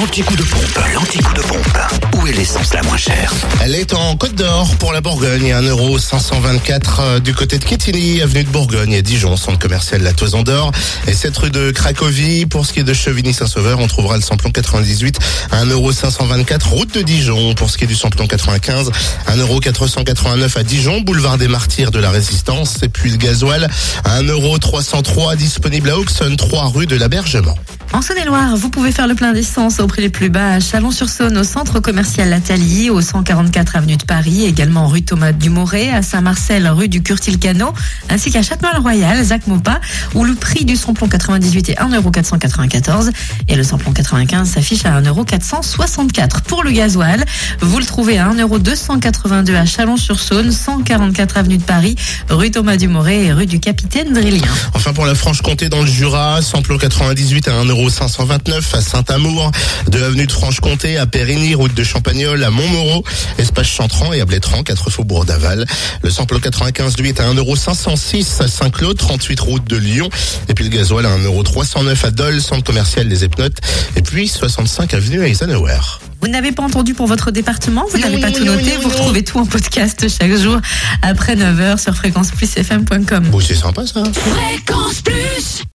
L'anti-coup de pompe, l'anti-coup de pompe. Où est l'essence la moins chère Elle est en Côte d'Or pour la Bourgogne, 1,524€ euh, du côté de Quetigny, avenue de Bourgogne et Dijon, centre commercial La Toison d'Or. Et cette rue de Cracovie, pour ce qui est de Chevigny-Saint-Sauveur, on trouvera le samplon 98 à 1,524€ route de Dijon. Pour ce qui est du samplon 95, 1,489€ à Dijon, boulevard des Martyrs de la Résistance. Et puis le gasoil à 1,303€ disponible à Auxonne, 3 rue de l'Abergement. En Saône-et-Loire, vous pouvez faire le plein d'essence au prix les plus bas à Chalon-sur-Saône, au centre commercial Lathalie, au 144 avenue de Paris, également rue Thomas Dumoré, à Saint-Marcel, rue du Curtil-Cano, ainsi qu'à Châtenois-le-Royal, Zac Mopa, où le prix du samplon 98 est 1,494€ et le samplon 95 s'affiche à 1,464€. Pour le gasoil, vous le trouvez à 1,282€ à Chalon-sur-Saône, 144 avenue de Paris, rue Thomas Dumoré et rue du Capitaine Drillien. Enfin pour la Franche-Comté dans le Jura, samplon 98 à 1,529€ à Saint-Amour, de avenue de Franche-Comté à Périgny, route de Champagnol à Montmoreau, espace Chantran et à Blétran, 4 faubourg d'Aval. Le samplon 95 lui est à 1,506€ à Saint-Claude, 38 route de Lyon. Et puis le gasoil à 1,309€ à Dole, centre commercial des Epnotes. Et puis 65 avenue Eisenhower. Vous n'avez pas entendu pour votre département, vous n'avez pas tout noté, vous retrouvez tout en podcast chaque jour après 9h sur fréquenceplusfm.com. Bon, c'est sympa ça. Fréquence plus